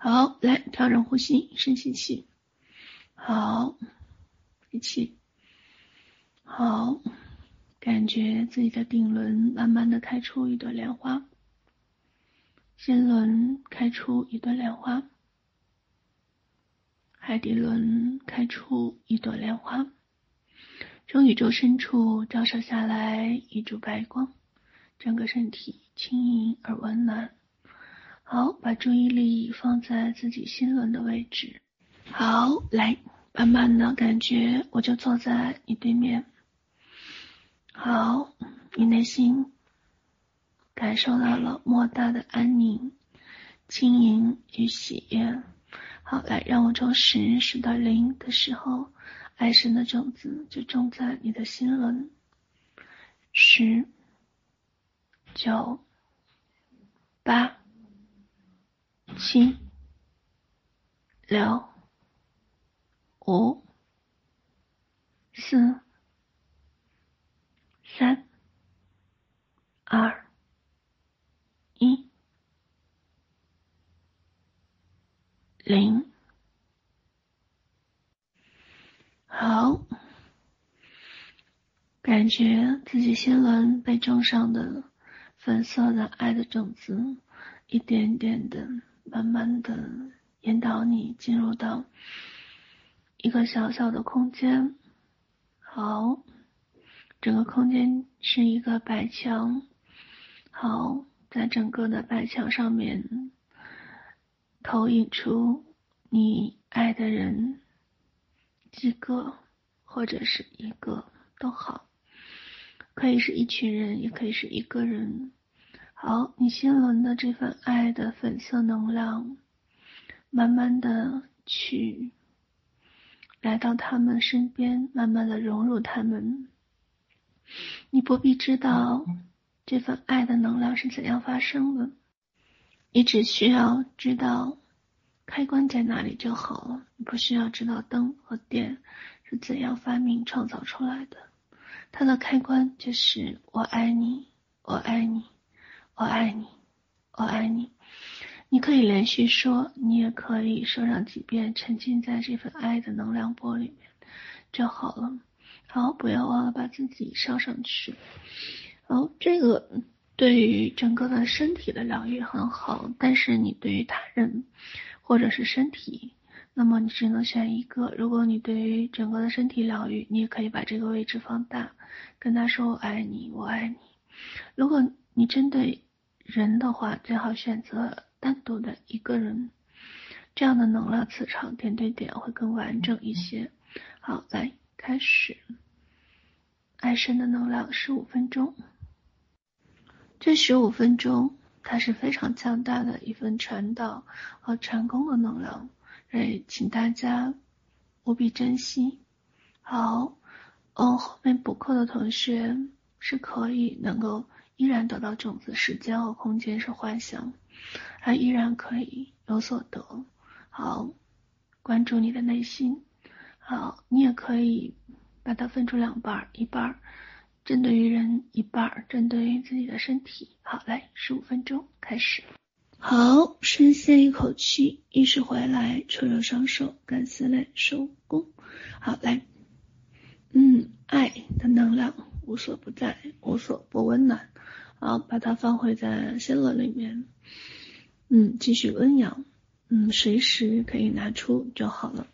好，来调整呼吸，深吸气，好，吸气，好，感觉自己的顶轮慢慢的开出一朵莲花，心轮开出一朵莲花，海底轮开出一朵莲花，从宇宙深处照射下来一束白光，整个身体轻盈而温暖。好，把注意力放在自己心轮的位置。好，来，慢慢的感觉，我就坐在你对面。好，你内心感受到了莫大的安宁、轻盈与喜悦。好，来，让我从十数到零的时候，爱神的种子就种在你的心轮。十、九、八。七、六、五、四、三、二、一、零。好，感觉自己心轮被种上的粉色的爱的种子，一点点的。慢慢的引导你进入到一个小小的空间，好，整个空间是一个白墙，好，在整个的白墙上面投影出你爱的人几个或者是一个都好，可以是一群人，也可以是一个人。好，你心轮的这份爱的粉色能量，慢慢的去来到他们身边，慢慢的融入他们。你不必知道这份爱的能量是怎样发生的，你只需要知道开关在哪里就好了。你不需要知道灯和电是怎样发明创造出来的，它的开关就是我爱你，我爱你。我爱你，我爱你。你可以连续说，你也可以说上几遍，沉浸在这份爱的能量波里面就好了。好，不要忘了把自己烧上去。好，这个对于整个的身体的疗愈很好，但是你对于他人或者是身体，那么你只能选一个。如果你对于整个的身体疗愈，你也可以把这个位置放大，跟他说我爱你，我爱你。如果你针对人的话，最好选择单独的一个人，这样的能量磁场点对点会更完整一些。好，来开始，爱神的能量十五分钟。这十五分钟，它是非常强大的一份传导和成功的能量，所以请大家务必珍惜。好，嗯，后面补课的同学是可以能够。依然得到种子，时间和空间是幻想，还依然可以有所得。好，关注你的内心。好，你也可以把它分出两半，一半针对于人，一半针对于自己的身体。好，来，十五分钟开始。好，深吸一口气，意识回来，搓揉双手，干撕脸，收工。好，来，嗯，爱的能量无所不在，无所不温暖。啊，把它放回在心轮里面，嗯，继续温养，嗯，随时可以拿出就好了。